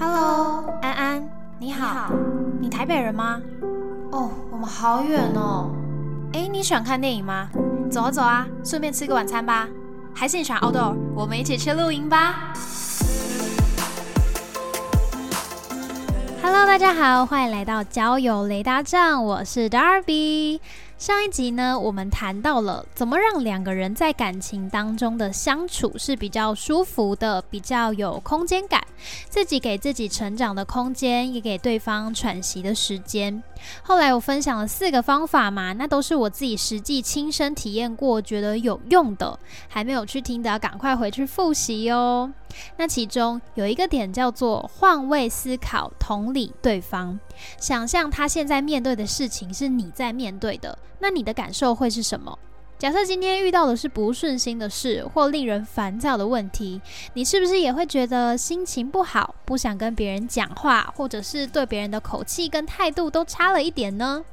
Hello，安安，你好，好。你台北人吗？哦，我们好远哦。哎，你喜欢看电影吗？走啊走啊，顺便吃个晚餐吧。还是你喜欢 outdoor？我们一起去露营吧。Hello，大家好，欢迎来到交友雷达站，我是 Darby。上一集呢，我们谈到了怎么让两个人在感情当中的相处是比较舒服的，比较有空间感，自己给自己成长的空间，也给对方喘息的时间。后来我分享了四个方法嘛，那都是我自己实际亲身体验过，觉得有用的。还没有去听的，赶快回去复习哦。那其中有一个点叫做换位思考，同理对方，想象他现在面对的事情是你在面对的，那你的感受会是什么？假设今天遇到的是不顺心的事或令人烦躁的问题，你是不是也会觉得心情不好，不想跟别人讲话，或者是对别人的口气跟态度都差了一点呢？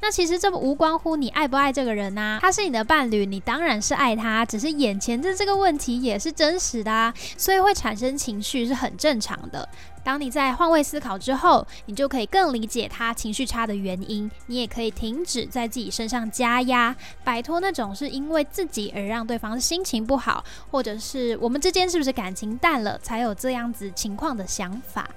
那其实这无关乎你爱不爱这个人呐，他是你的伴侣，你当然是爱他，只是眼前的这个问题也是真实的啊，所以会产生情绪是很正常的。当你在换位思考之后，你就可以更理解他情绪差的原因，你也可以停止在自己身上加压，摆脱那种是因为自己而让对方心情不好，或者是我们之间是不是感情淡了才有这样子情况的想法。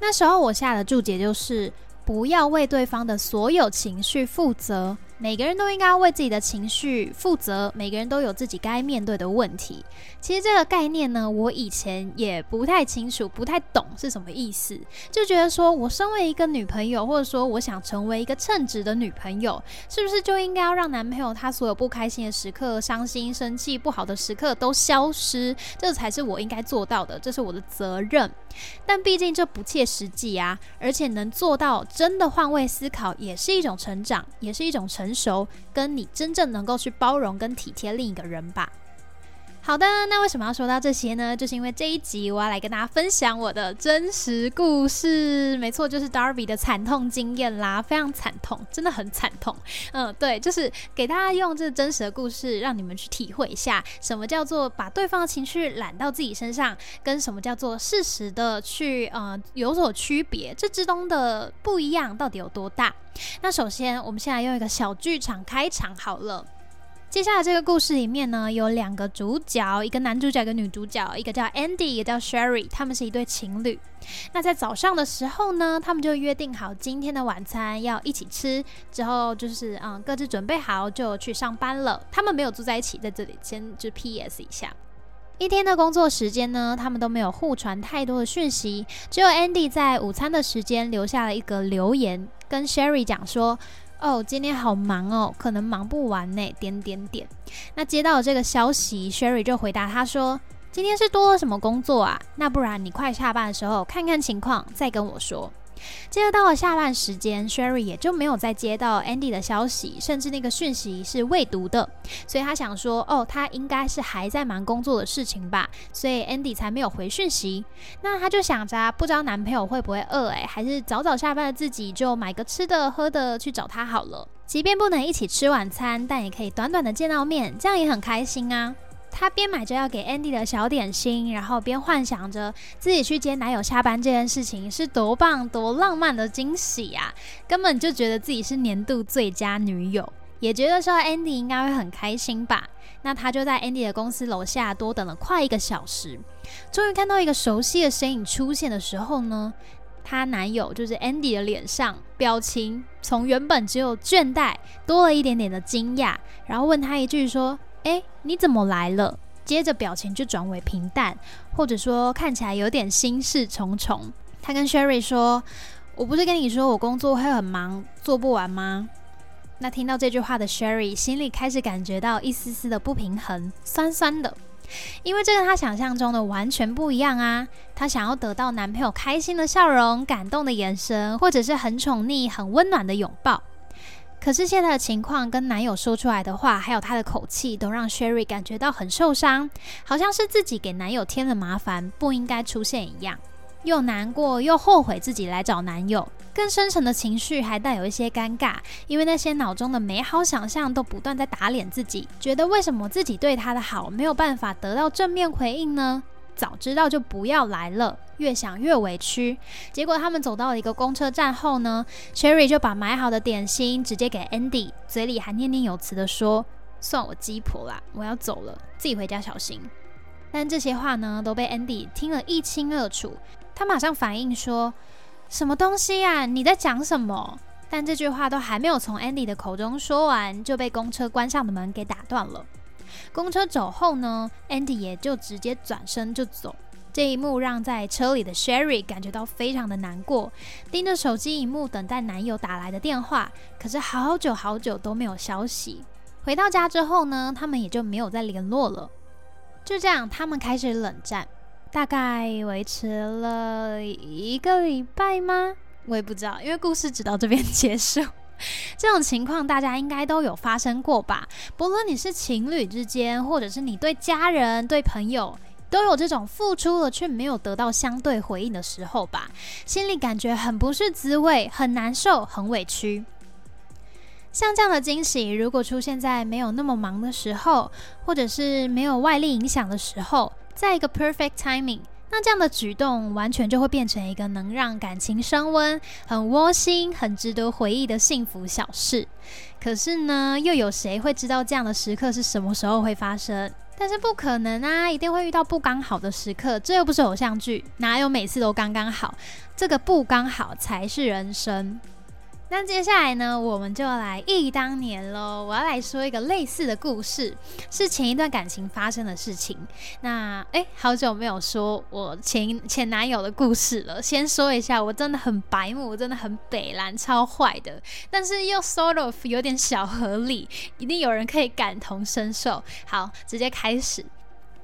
那时候我下的注解就是。不要为对方的所有情绪负责。每个人都应该为自己的情绪负责，每个人都有自己该面对的问题。其实这个概念呢，我以前也不太清楚、不太懂是什么意思，就觉得说我身为一个女朋友，或者说我想成为一个称职的女朋友，是不是就应该要让男朋友他所有不开心的时刻、伤心、生气、不好的时刻都消失？这才是我应该做到的，这是我的责任。但毕竟这不切实际啊，而且能做到真的换位思考，也是一种成长，也是一种成。成熟，跟你真正能够去包容跟体贴另一个人吧。好的，那为什么要说到这些呢？就是因为这一集我要来跟大家分享我的真实故事。没错，就是 Darby 的惨痛经验啦，非常惨痛，真的很惨痛。嗯，对，就是给大家用这真实的故事，让你们去体会一下，什么叫做把对方的情绪揽到自己身上，跟什么叫做适时的去呃有所区别，这之中的不一样到底有多大？那首先，我们先来用一个小剧场开场好了。接下来这个故事里面呢，有两个主角，一个男主角，一个女主角，一个叫 Andy，一个叫 Sherry，他们是一对情侣。那在早上的时候呢，他们就约定好今天的晚餐要一起吃，之后就是嗯各自准备好就去上班了。他们没有住在一起，在这里先就 P.S. 一下。一天的工作时间呢，他们都没有互传太多的讯息，只有 Andy 在午餐的时间留下了一个留言，跟 Sherry 讲说。哦，今天好忙哦，可能忙不完呢。点点点。那接到这个消息，Sherry 就回答他说：“今天是多了什么工作啊？那不然你快下班的时候看看情况，再跟我说。”接着到了下班时间，Sherry 也就没有再接到 Andy 的消息，甚至那个讯息是未读的，所以他想说，哦，他应该是还在忙工作的事情吧，所以 Andy 才没有回讯息。那他就想着，不知道男朋友会不会饿，诶，还是早早下班的自己就买个吃的喝的去找他好了。即便不能一起吃晚餐，但也可以短短的见到面，这样也很开心啊。她边买着要给 Andy 的小点心，然后边幻想着自己去接男友下班这件事情是多棒、多浪漫的惊喜呀！根本就觉得自己是年度最佳女友，也觉得说 Andy 应该会很开心吧。那她就在 Andy 的公司楼下多等了快一个小时，终于看到一个熟悉的身影出现的时候呢，她男友就是 Andy 的脸上表情从原本只有倦怠，多了一点点的惊讶，然后问他一句说。哎，你怎么来了？接着表情就转为平淡，或者说看起来有点心事重重。他跟 Sherry 说：“我不是跟你说我工作会很忙，做不完吗？”那听到这句话的 Sherry 心里开始感觉到一丝丝的不平衡，酸酸的，因为这跟他想象中的完全不一样啊！她想要得到男朋友开心的笑容、感动的眼神，或者是很宠溺、很温暖的拥抱。可是现在的情况跟男友说出来的话，还有他的口气，都让 Sherry 感觉到很受伤，好像是自己给男友添了麻烦，不应该出现一样，又难过又后悔自己来找男友，更深沉的情绪还带有一些尴尬，因为那些脑中的美好想象都不断在打脸自己，觉得为什么自己对他的好没有办法得到正面回应呢？早知道就不要来了，越想越委屈。结果他们走到了一个公车站后呢，Sherry 就把买好的点心直接给 Andy，嘴里还念念有词的说：“算我鸡婆啦，我要走了，自己回家小心。”但这些话呢，都被 Andy 听了一清二楚。他马上反应说：“什么东西呀？你在讲什么？”但这句话都还没有从 Andy 的口中说完，就被公车关上的门给打断了。公车走后呢，Andy 也就直接转身就走。这一幕让在车里的 Sherry 感觉到非常的难过，盯着手机荧幕等待男友打来的电话，可是好久好久都没有消息。回到家之后呢，他们也就没有再联络了。就这样，他们开始冷战，大概维持了一个礼拜吗？我也不知道，因为故事只到这边结束。这种情况大家应该都有发生过吧？不论你是情侣之间，或者是你对家人、对朋友，都有这种付出了却没有得到相对回应的时候吧？心里感觉很不是滋味，很难受，很委屈。像这样的惊喜，如果出现在没有那么忙的时候，或者是没有外力影响的时候，在一个 perfect timing。那这样的举动完全就会变成一个能让感情升温、很窝心、很值得回忆的幸福小事。可是呢，又有谁会知道这样的时刻是什么时候会发生？但是不可能啊，一定会遇到不刚好的时刻。这又不是偶像剧，哪有每次都刚刚好？这个不刚好才是人生。那接下来呢，我们就来忆当年喽。我要来说一个类似的故事，是前一段感情发生的事情。那诶，好久没有说我前前男友的故事了。先说一下，我真的很白目，我真的很北蓝，超坏的。但是又 sort of 有点小合理，一定有人可以感同身受。好，直接开始。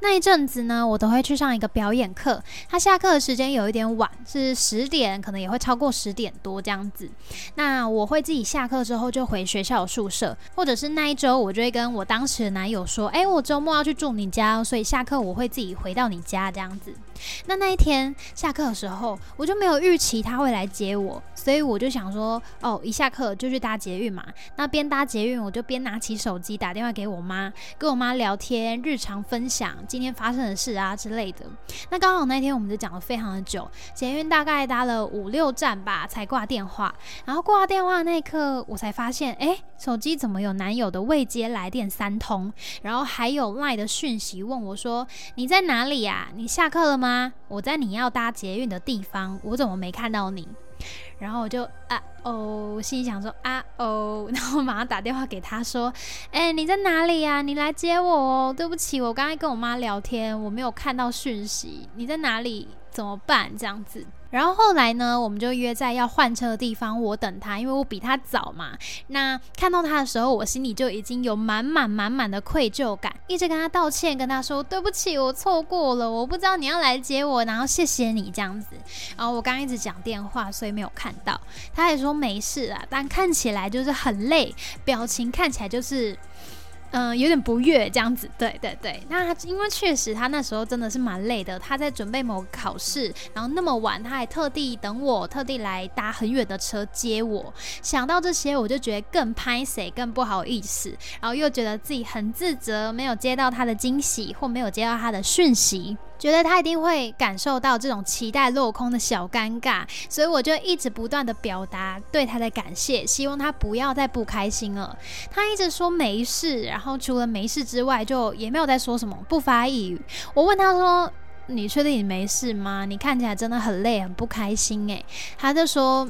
那一阵子呢，我都会去上一个表演课。他下课的时间有一点晚，是十点，可能也会超过十点多这样子。那我会自己下课之后就回学校宿舍，或者是那一周我就会跟我当时的男友说：“哎，我周末要去住你家，所以下课我会自己回到你家这样子。”那那一天下课的时候，我就没有预期他会来接我，所以我就想说，哦，一下课就去搭捷运嘛。那边搭捷运，我就边拿起手机打电话给我妈，跟我妈聊天，日常分享今天发生的事啊之类的。那刚好那天我们就讲了非常的久，捷运大概搭了五六站吧才挂电话。然后挂电话那一刻，我才发现，哎，手机怎么有男友的未接来电三通，然后还有赖的讯息问我说，你在哪里呀？你下课了吗？啊！我在你要搭捷运的地方，我怎么没看到你？然后我就啊哦，心里想说啊哦，然后我马上打电话给他说：“哎，你在哪里呀？你来接我哦！对不起，我刚才跟我妈聊天，我没有看到讯息。你在哪里？怎么办？这样子。”然后后来呢，我们就约在要换车的地方，我等他，因为我比他早嘛。那看到他的时候，我心里就已经有满满满满的愧疚感，一直跟他道歉，跟他说对不起，我错过了，我不知道你要来接我，然后谢谢你这样子。然后我刚刚一直讲电话，所以没有看到。他也说没事啊，但看起来就是很累，表情看起来就是。嗯，有点不悦这样子，对对对。那因为确实他那时候真的是蛮累的，他在准备某个考试，然后那么晚他还特地等我，特地来搭很远的车接我。想到这些，我就觉得更拍谁更不好意思，然后又觉得自己很自责，没有接到他的惊喜或没有接到他的讯息。觉得他一定会感受到这种期待落空的小尴尬，所以我就一直不断的表达对他的感谢，希望他不要再不开心了。他一直说没事，然后除了没事之外，就也没有再说什么，不发一语。我问他说：“你确定你没事吗？你看起来真的很累，很不开心。”诶，他就说：“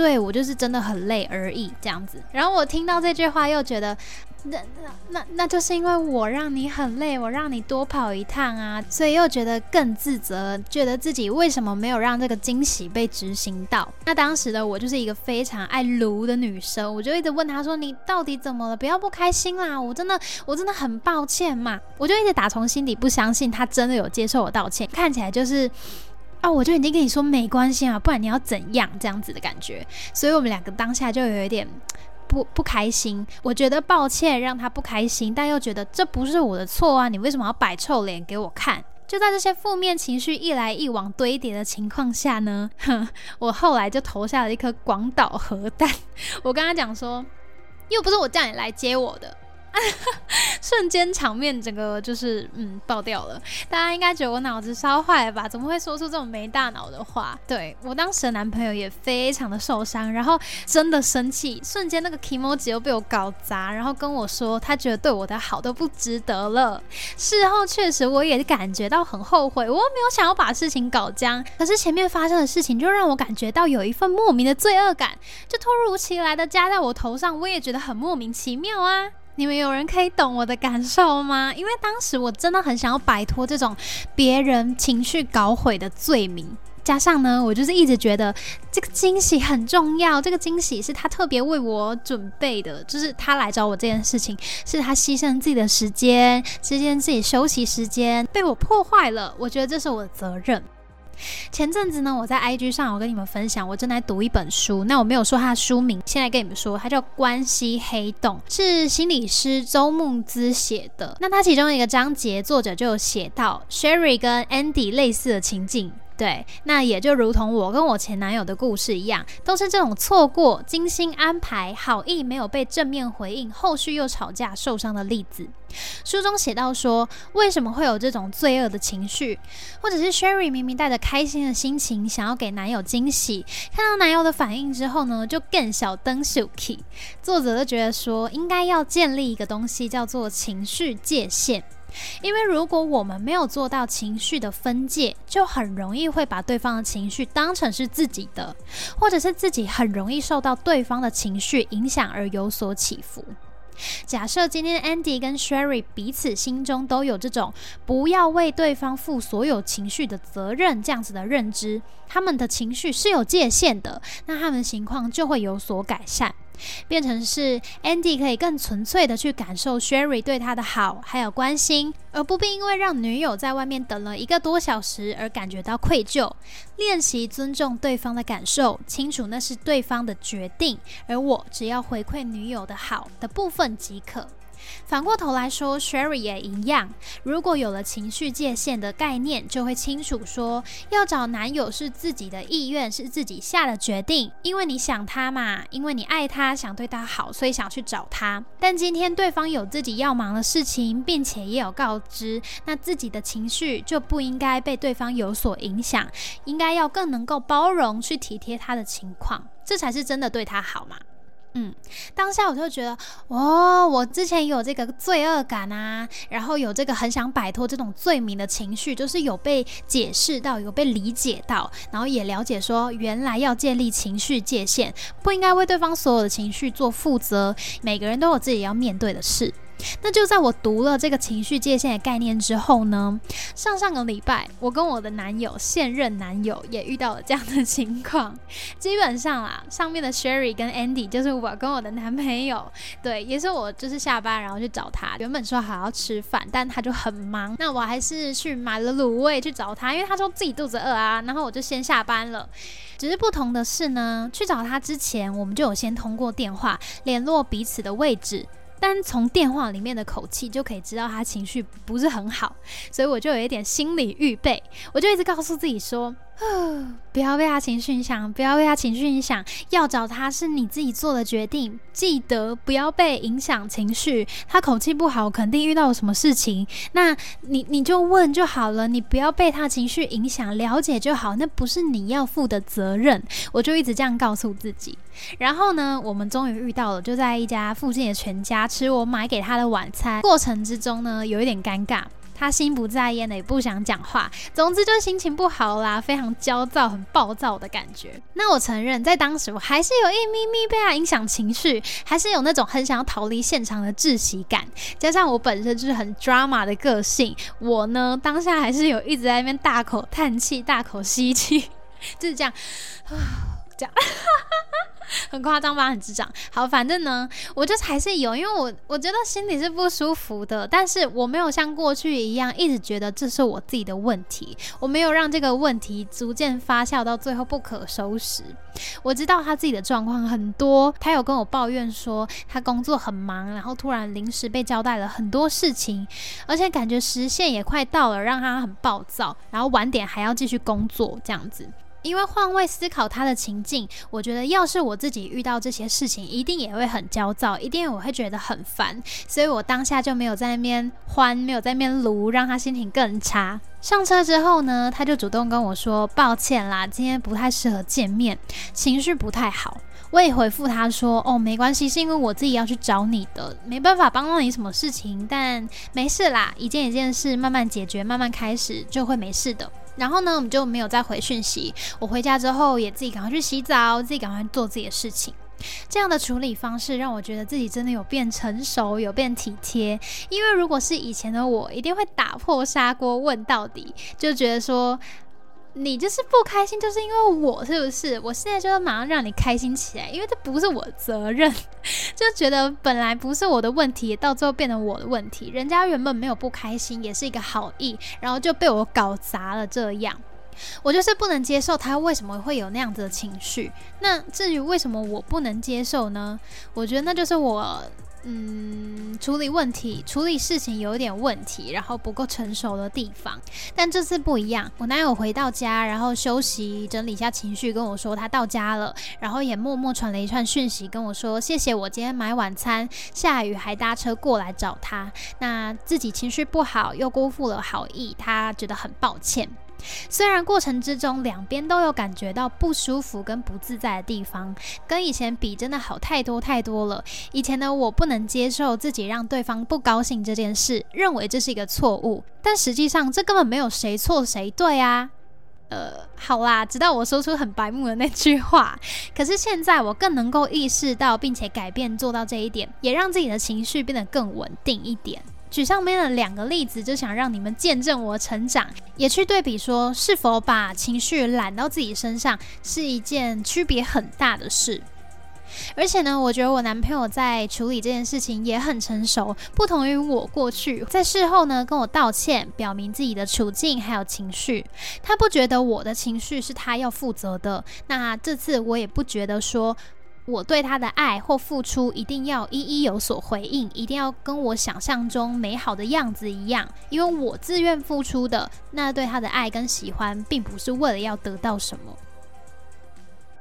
对我就是真的很累而已。”这样子。然后我听到这句话，又觉得。那那那那就是因为我让你很累，我让你多跑一趟啊，所以又觉得更自责，觉得自己为什么没有让这个惊喜被执行到？那当时的我就是一个非常爱撸的女生，我就一直问他说：“你到底怎么了？不要不开心啦！我真的我真的很抱歉嘛。”我就一直打从心底不相信他真的有接受我道歉，看起来就是啊，我就已经跟你说没关系啊，不然你要怎样这样子的感觉，所以我们两个当下就有一点。不不开心，我觉得抱歉让他不开心，但又觉得这不是我的错啊！你为什么要摆臭脸给我看？就在这些负面情绪一来一往堆叠的情况下呢，哼，我后来就投下了一颗广岛核弹。我跟他讲说，又不是我叫你来接我的，瞬间场面整个就是嗯爆掉了，大家应该觉得我脑子烧坏了吧？怎么会说出这种没大脑的话？对我当时的男朋友也非常的受伤，然后真的生气，瞬间那个 emoji 又被我搞砸，然后跟我说他觉得对我的好都不值得了。事后确实我也感觉到很后悔，我没有想要把事情搞僵，可是前面发生的事情就让我感觉到有一份莫名的罪恶感，就突如其来的加在我头上，我也觉得很莫名其妙啊。你们有人可以懂我的感受吗？因为当时我真的很想要摆脱这种别人情绪搞毁的罪名，加上呢，我就是一直觉得这个惊喜很重要，这个惊喜是他特别为我准备的，就是他来找我这件事情，是他牺牲自己的时间，牺牲自己休息时间，被我破坏了，我觉得这是我的责任。前阵子呢，我在 IG 上，我跟你们分享，我正在读一本书。那我没有说它的书名，现在跟你们说，它叫《关系黑洞》，是心理师周梦姿写的。那它其中一个章节，作者就有写到 Sherry 跟 Andy 类似的情景。对，那也就如同我跟我前男友的故事一样，都是这种错过、精心安排、好意没有被正面回应，后续又吵架受伤的例子。书中写到说，为什么会有这种罪恶的情绪，或者是 Sherry 明明带着开心的心情，想要给男友惊喜，看到男友的反应之后呢，就更小灯 Suki。作者就觉得说，应该要建立一个东西，叫做情绪界限。因为如果我们没有做到情绪的分界，就很容易会把对方的情绪当成是自己的，或者是自己很容易受到对方的情绪影响而有所起伏。假设今天 Andy 跟 Sherry 彼此心中都有这种不要为对方负所有情绪的责任这样子的认知，他们的情绪是有界限的，那他们情况就会有所改善。变成是 Andy 可以更纯粹的去感受 Sherry 对他的好，还有关心，而不必因为让女友在外面等了一个多小时而感觉到愧疚。练习尊重对方的感受，清楚那是对方的决定，而我只要回馈女友的好的部分即可。反过头来说，Sherry 也一样。如果有了情绪界限的概念，就会清楚说，要找男友是自己的意愿，是自己下的决定。因为你想他嘛，因为你爱他，想对他好，所以想去找他。但今天对方有自己要忙的事情，并且也有告知，那自己的情绪就不应该被对方有所影响，应该要更能够包容，去体贴他的情况，这才是真的对他好嘛。嗯，当下我就觉得，哦，我之前有这个罪恶感啊，然后有这个很想摆脱这种罪名的情绪，就是有被解释到，有被理解到，然后也了解说，原来要建立情绪界限，不应该为对方所有的情绪做负责，每个人都有自己要面对的事。那就在我读了这个情绪界限的概念之后呢，上上个礼拜，我跟我的男友现任男友也遇到了这样的情况。基本上啊，上面的 Sherry 跟 Andy 就是我跟我的男朋友，对，也是我就是下班然后去找他。原本说好要吃饭，但他就很忙，那我还是去买了卤味去找他，因为他说自己肚子饿啊。然后我就先下班了。只是不同的是呢，去找他之前，我们就有先通过电话联络彼此的位置。单从电话里面的口气就可以知道他情绪不是很好，所以我就有一点心理预备，我就一直告诉自己说。不要被他情绪影响，不要被他情绪影响。要找他是你自己做的决定，记得不要被影响情绪。他口气不好，肯定遇到了什么事情。那你你就问就好了，你不要被他情绪影响，了解就好。那不是你要负的责任。我就一直这样告诉自己。然后呢，我们终于遇到了，就在一家附近的全家吃我买给他的晚餐。过程之中呢，有一点尴尬。他心不在焉的，也不想讲话，总之就心情不好啦，非常焦躁、很暴躁的感觉。那我承认，在当时我还是有一咪咪被他影响情绪，还是有那种很想要逃离现场的窒息感。加上我本身就是很 drama 的个性，我呢当下还是有一直在那边大口叹气、大口吸气，就是这样，这样。很夸张吧，很智障。好，反正呢，我就还是有，因为我我觉得心里是不舒服的，但是我没有像过去一样一直觉得这是我自己的问题，我没有让这个问题逐渐发酵到最后不可收拾。我知道他自己的状况很多，他有跟我抱怨说他工作很忙，然后突然临时被交代了很多事情，而且感觉时限也快到了，让他很暴躁，然后晚点还要继续工作这样子。因为换位思考他的情境，我觉得要是我自己遇到这些事情，一定也会很焦躁，一定我会觉得很烦，所以我当下就没有在那边欢，没有在那边撸，让他心情更差。上车之后呢，他就主动跟我说：“抱歉啦，今天不太适合见面，情绪不太好。”我也回复他说：“哦，没关系，是因为我自己要去找你的，没办法帮到你什么事情，但没事啦，一件一件事慢慢解决，慢慢开始就会没事的。”然后呢，我们就没有再回讯息。我回家之后也自己赶快去洗澡，自己赶快做自己的事情。这样的处理方式让我觉得自己真的有变成熟，有变体贴。因为如果是以前的我，一定会打破砂锅问到底，就觉得说。你就是不开心，就是因为我是不是？我现在就要马上让你开心起来，因为这不是我责任，就觉得本来不是我的问题，到最后变成我的问题。人家原本没有不开心，也是一个好意，然后就被我搞砸了。这样，我就是不能接受他为什么会有那样子的情绪。那至于为什么我不能接受呢？我觉得那就是我。嗯，处理问题、处理事情有一点问题，然后不够成熟的地方。但这次不一样，我男友回到家，然后休息、整理一下情绪，跟我说他到家了，然后也默默传了一串讯息跟我说：“谢谢我今天买晚餐，下雨还搭车过来找他。那自己情绪不好，又辜负了好意，他觉得很抱歉。”虽然过程之中两边都有感觉到不舒服跟不自在的地方，跟以前比真的好太多太多了。以前的我不能接受自己让对方不高兴这件事，认为这是一个错误，但实际上这根本没有谁错谁对啊。呃，好啦，直到我说出很白目的那句话，可是现在我更能够意识到并且改变做到这一点，也让自己的情绪变得更稳定一点。举上面的两个例子，就想让你们见证我成长，也去对比说是否把情绪揽到自己身上是一件区别很大的事。而且呢，我觉得我男朋友在处理这件事情也很成熟，不同于我过去在事后呢跟我道歉，表明自己的处境还有情绪，他不觉得我的情绪是他要负责的。那这次我也不觉得说。我对他的爱或付出一定要一一有所回应，一定要跟我想象中美好的样子一样，因为我自愿付出的那对他的爱跟喜欢，并不是为了要得到什么。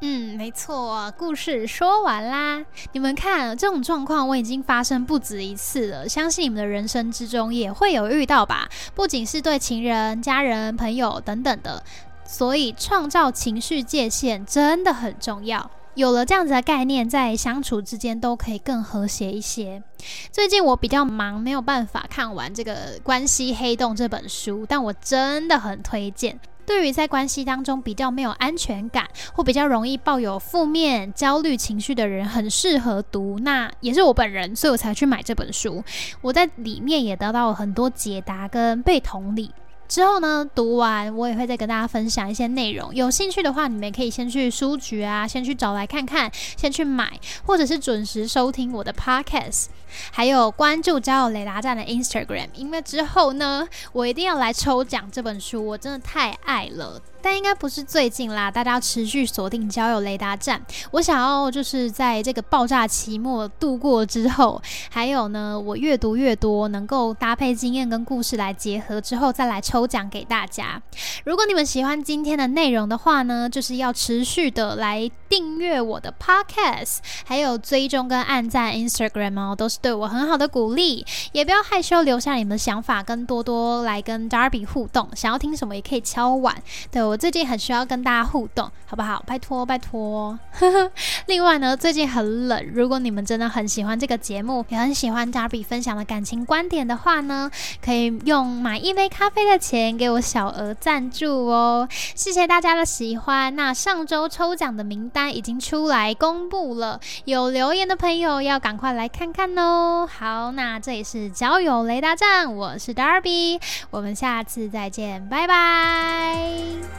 嗯，没错，故事说完啦。你们看，这种状况我已经发生不止一次了，相信你们的人生之中也会有遇到吧？不仅是对情人、家人、朋友等等的，所以创造情绪界限真的很重要。有了这样子的概念，在相处之间都可以更和谐一些。最近我比较忙，没有办法看完这个《关系黑洞》这本书，但我真的很推荐。对于在关系当中比较没有安全感，或比较容易抱有负面焦虑情绪的人，很适合读。那也是我本人，所以我才去买这本书。我在里面也得到了很多解答跟被同理。之后呢，读完我也会再跟大家分享一些内容。有兴趣的话，你们可以先去书局啊，先去找来看看，先去买，或者是准时收听我的 podcast，还有关注交友雷达站的 Instagram。因为之后呢，我一定要来抽奖这本书，我真的太爱了。但应该不是最近啦，大家要持续锁定交友雷达站。我想要就是在这个爆炸期末度过之后，还有呢，我越读越多，能够搭配经验跟故事来结合之后，再来抽奖给大家。如果你们喜欢今天的内容的话呢，就是要持续的来订阅我的 podcast，还有追踪跟按赞 Instagram 哦，都是对我很好的鼓励。也不要害羞，留下你们的想法，跟多多来跟 Darby 互动。想要听什么也可以敲碗。对。我最近很需要跟大家互动，好不好？拜托拜托。另外呢，最近很冷，如果你们真的很喜欢这个节目，也很喜欢 Darby 分享的感情观点的话呢，可以用买一杯咖啡的钱给我小额赞助哦。谢谢大家的喜欢。那上周抽奖的名单已经出来公布了，有留言的朋友要赶快来看看哦。好，那这里是交友雷达站，我是 Darby，我们下次再见，拜拜。